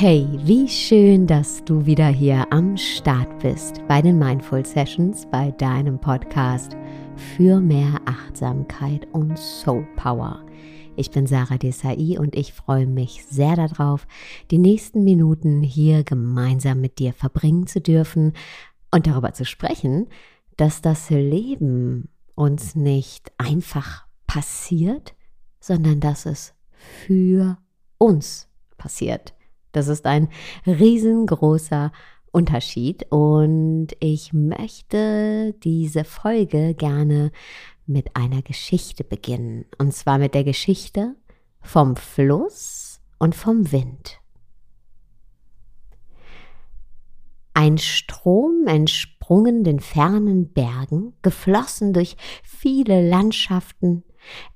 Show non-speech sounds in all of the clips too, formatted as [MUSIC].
Hey, wie schön, dass du wieder hier am Start bist bei den Mindful Sessions, bei deinem Podcast für mehr Achtsamkeit und Soul Power. Ich bin Sarah Desai und ich freue mich sehr darauf, die nächsten Minuten hier gemeinsam mit dir verbringen zu dürfen und darüber zu sprechen, dass das Leben uns nicht einfach passiert, sondern dass es für uns passiert. Das ist ein riesengroßer Unterschied und ich möchte diese Folge gerne mit einer Geschichte beginnen. Und zwar mit der Geschichte vom Fluss und vom Wind. Ein Strom entsprungen den fernen Bergen, geflossen durch viele Landschaften,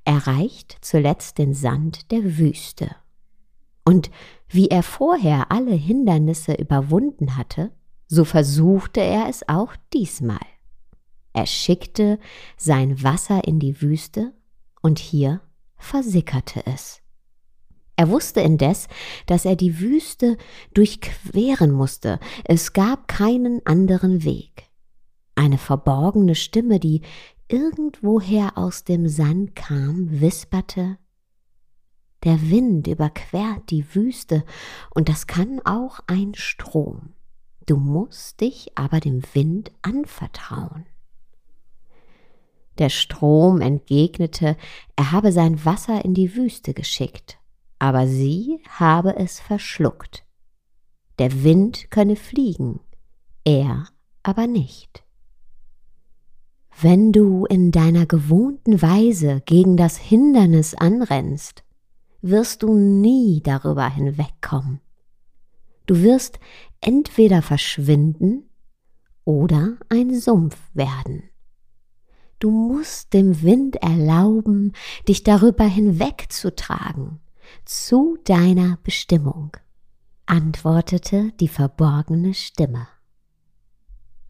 erreicht zuletzt den Sand der Wüste. Und wie er vorher alle Hindernisse überwunden hatte, so versuchte er es auch diesmal. Er schickte sein Wasser in die Wüste und hier versickerte es. Er wusste indes, dass er die Wüste durchqueren musste, es gab keinen anderen Weg. Eine verborgene Stimme, die irgendwoher aus dem Sand kam, wisperte der Wind überquert die Wüste und das kann auch ein Strom. Du musst dich aber dem Wind anvertrauen. Der Strom entgegnete, er habe sein Wasser in die Wüste geschickt, aber sie habe es verschluckt. Der Wind könne fliegen, er aber nicht. Wenn du in deiner gewohnten Weise gegen das Hindernis anrennst, wirst du nie darüber hinwegkommen. Du wirst entweder verschwinden oder ein Sumpf werden. Du musst dem Wind erlauben, dich darüber hinwegzutragen, zu deiner Bestimmung, antwortete die verborgene Stimme.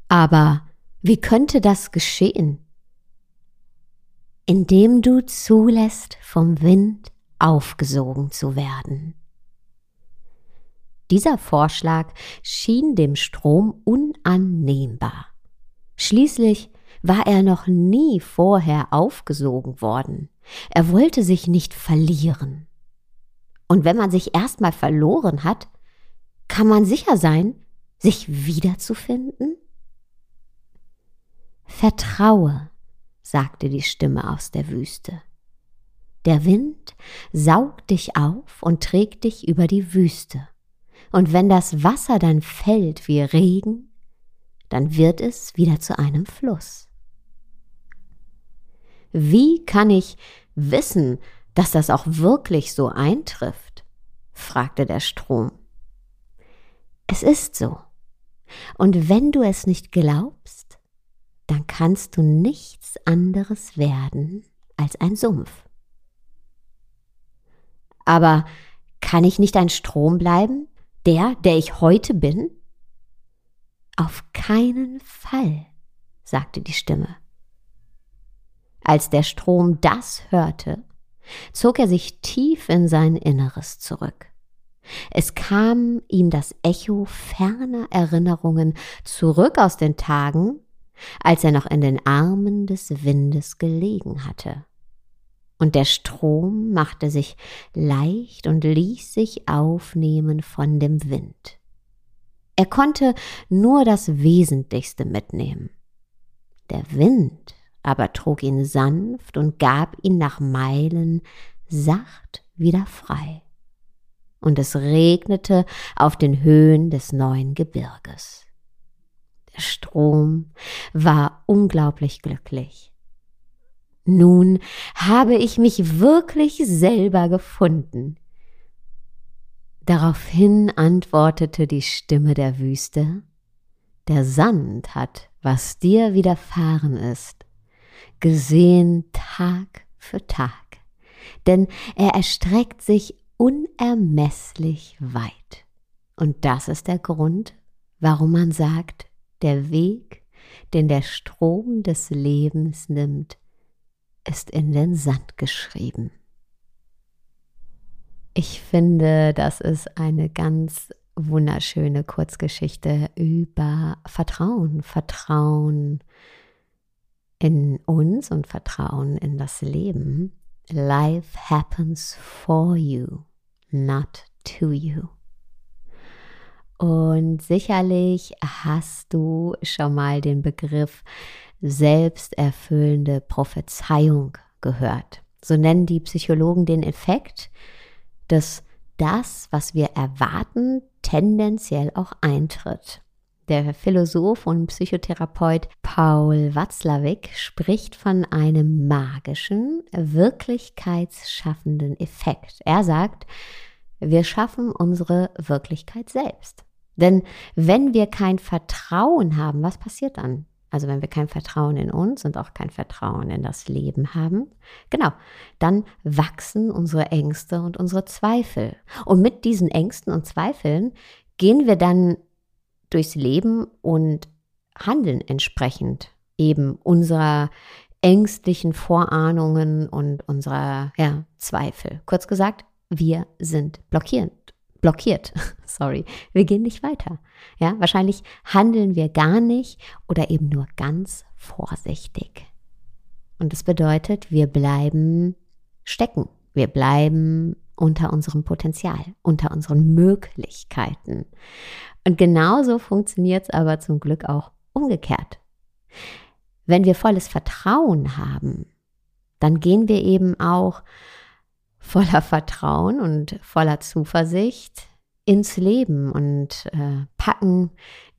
Aber wie könnte das geschehen? Indem du zulässt, vom Wind aufgesogen zu werden. Dieser Vorschlag schien dem Strom unannehmbar. Schließlich war er noch nie vorher aufgesogen worden. Er wollte sich nicht verlieren. Und wenn man sich erstmal verloren hat, kann man sicher sein, sich wiederzufinden? Vertraue, sagte die Stimme aus der Wüste. Der Wind saugt dich auf und trägt dich über die Wüste. Und wenn das Wasser dann fällt wie Regen, dann wird es wieder zu einem Fluss. Wie kann ich wissen, dass das auch wirklich so eintrifft? fragte der Strom. Es ist so. Und wenn du es nicht glaubst, dann kannst du nichts anderes werden als ein Sumpf. Aber kann ich nicht ein Strom bleiben, der, der ich heute bin? Auf keinen Fall, sagte die Stimme. Als der Strom das hörte, zog er sich tief in sein Inneres zurück. Es kam ihm das Echo ferner Erinnerungen zurück aus den Tagen, als er noch in den Armen des Windes gelegen hatte und der Strom machte sich leicht und ließ sich aufnehmen von dem Wind. Er konnte nur das Wesentlichste mitnehmen. Der Wind aber trug ihn sanft und gab ihn nach Meilen sacht wieder frei. Und es regnete auf den Höhen des neuen Gebirges. Der Strom war unglaublich glücklich. Nun habe ich mich wirklich selber gefunden. Daraufhin antwortete die Stimme der Wüste, der Sand hat, was dir widerfahren ist, gesehen Tag für Tag, denn er erstreckt sich unermesslich weit. Und das ist der Grund, warum man sagt, der Weg, den der Strom des Lebens nimmt, ist in den Sand geschrieben. Ich finde, das ist eine ganz wunderschöne Kurzgeschichte über Vertrauen, Vertrauen in uns und Vertrauen in das Leben. Life happens for you, not to you. Und sicherlich hast du schon mal den Begriff selbsterfüllende Prophezeiung gehört. So nennen die Psychologen den Effekt, dass das, was wir erwarten, tendenziell auch eintritt. Der Philosoph und Psychotherapeut Paul Watzlawick spricht von einem magischen, wirklichkeitsschaffenden Effekt. Er sagt, wir schaffen unsere Wirklichkeit selbst. Denn wenn wir kein Vertrauen haben, was passiert dann? Also wenn wir kein Vertrauen in uns und auch kein Vertrauen in das Leben haben, genau, dann wachsen unsere Ängste und unsere Zweifel. Und mit diesen Ängsten und Zweifeln gehen wir dann durchs Leben und handeln entsprechend eben unserer ängstlichen Vorahnungen und unserer ja, Zweifel. Kurz gesagt, wir sind blockierend. Blockiert, [LAUGHS] sorry, wir gehen nicht weiter. Ja, wahrscheinlich handeln wir gar nicht oder eben nur ganz vorsichtig. Und das bedeutet, wir bleiben stecken. Wir bleiben unter unserem Potenzial, unter unseren Möglichkeiten. Und genauso funktioniert es aber zum Glück auch umgekehrt. Wenn wir volles Vertrauen haben, dann gehen wir eben auch voller Vertrauen und voller Zuversicht ins Leben und äh, packen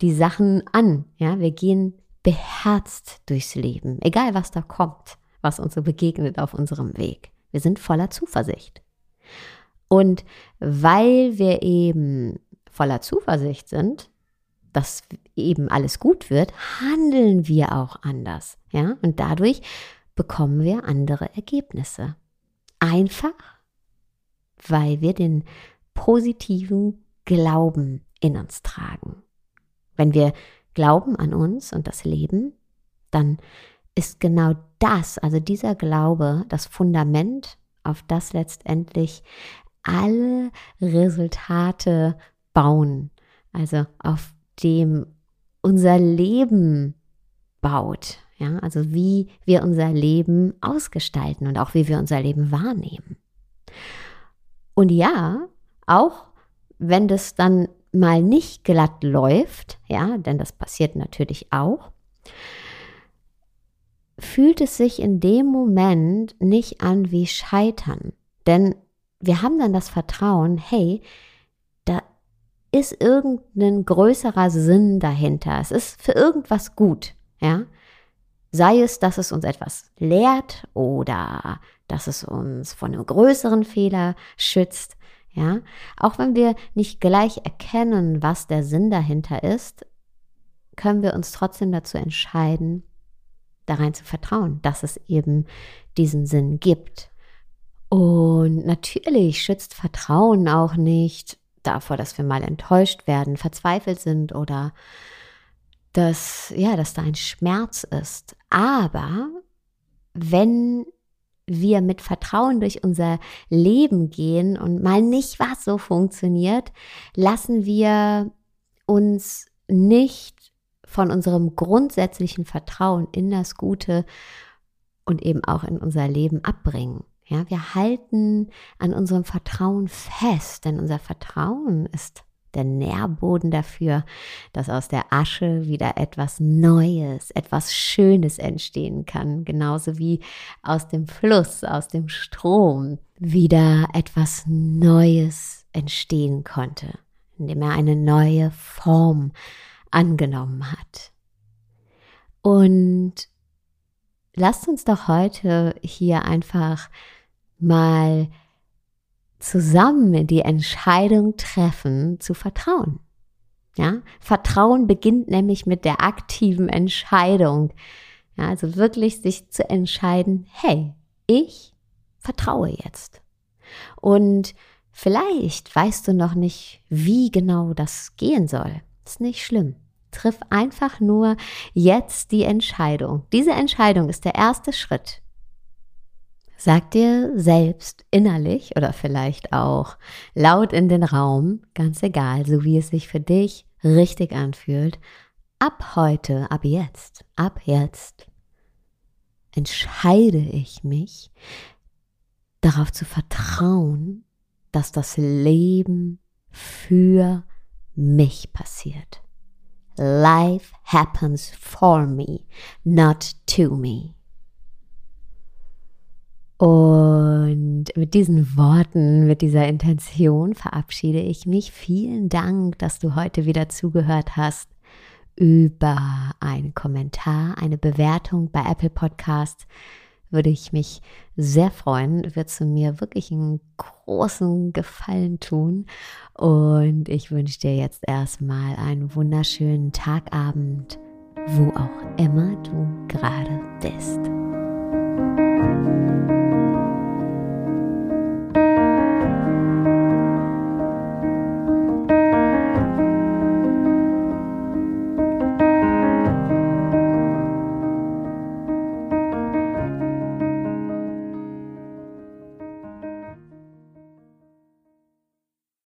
die Sachen an. Ja, wir gehen beherzt durchs Leben, egal was da kommt, was uns so begegnet auf unserem Weg. Wir sind voller Zuversicht. Und weil wir eben voller Zuversicht sind, dass eben alles gut wird, handeln wir auch anders. Ja? Und dadurch bekommen wir andere Ergebnisse. Einfach, weil wir den positiven Glauben in uns tragen. Wenn wir glauben an uns und das Leben, dann ist genau das, also dieser Glaube, das Fundament, auf das letztendlich alle Resultate bauen, also auf dem unser Leben baut, ja, also wie wir unser Leben ausgestalten und auch wie wir unser Leben wahrnehmen. Und ja, auch wenn das dann mal nicht glatt läuft, ja, denn das passiert natürlich auch, fühlt es sich in dem Moment nicht an wie Scheitern. Denn wir haben dann das Vertrauen, hey, da ist irgendein größerer Sinn dahinter. Es ist für irgendwas gut, ja. Sei es, dass es uns etwas lehrt oder dass es uns von einem größeren Fehler schützt, ja. Auch wenn wir nicht gleich erkennen, was der Sinn dahinter ist, können wir uns trotzdem dazu entscheiden, da rein zu vertrauen, dass es eben diesen Sinn gibt. Und natürlich schützt Vertrauen auch nicht davor, dass wir mal enttäuscht werden, verzweifelt sind oder dass, ja, dass da ein Schmerz ist. Aber wenn wir mit Vertrauen durch unser Leben gehen und mal nicht was so funktioniert, lassen wir uns nicht von unserem grundsätzlichen Vertrauen in das Gute und eben auch in unser Leben abbringen. Ja, wir halten an unserem Vertrauen fest, denn unser Vertrauen ist der Nährboden dafür, dass aus der Asche wieder etwas Neues, etwas Schönes entstehen kann, genauso wie aus dem Fluss, aus dem Strom wieder etwas Neues entstehen konnte, indem er eine neue Form angenommen hat. Und lasst uns doch heute hier einfach mal zusammen die Entscheidung treffen, zu vertrauen. Ja, Vertrauen beginnt nämlich mit der aktiven Entscheidung. Ja, also wirklich sich zu entscheiden, hey, ich vertraue jetzt. Und vielleicht weißt du noch nicht, wie genau das gehen soll. Ist nicht schlimm. Triff einfach nur jetzt die Entscheidung. Diese Entscheidung ist der erste Schritt Sag dir selbst innerlich oder vielleicht auch laut in den Raum, ganz egal, so wie es sich für dich richtig anfühlt, ab heute, ab jetzt, ab jetzt entscheide ich mich darauf zu vertrauen, dass das Leben für mich passiert. Life happens for me, not to me. Und mit diesen Worten, mit dieser Intention verabschiede ich mich. Vielen Dank, dass du heute wieder zugehört hast über einen Kommentar, eine Bewertung bei Apple Podcasts. Würde ich mich sehr freuen, wird du mir wirklich einen großen Gefallen tun. Und ich wünsche dir jetzt erstmal einen wunderschönen Tagabend, wo auch immer du gerade bist.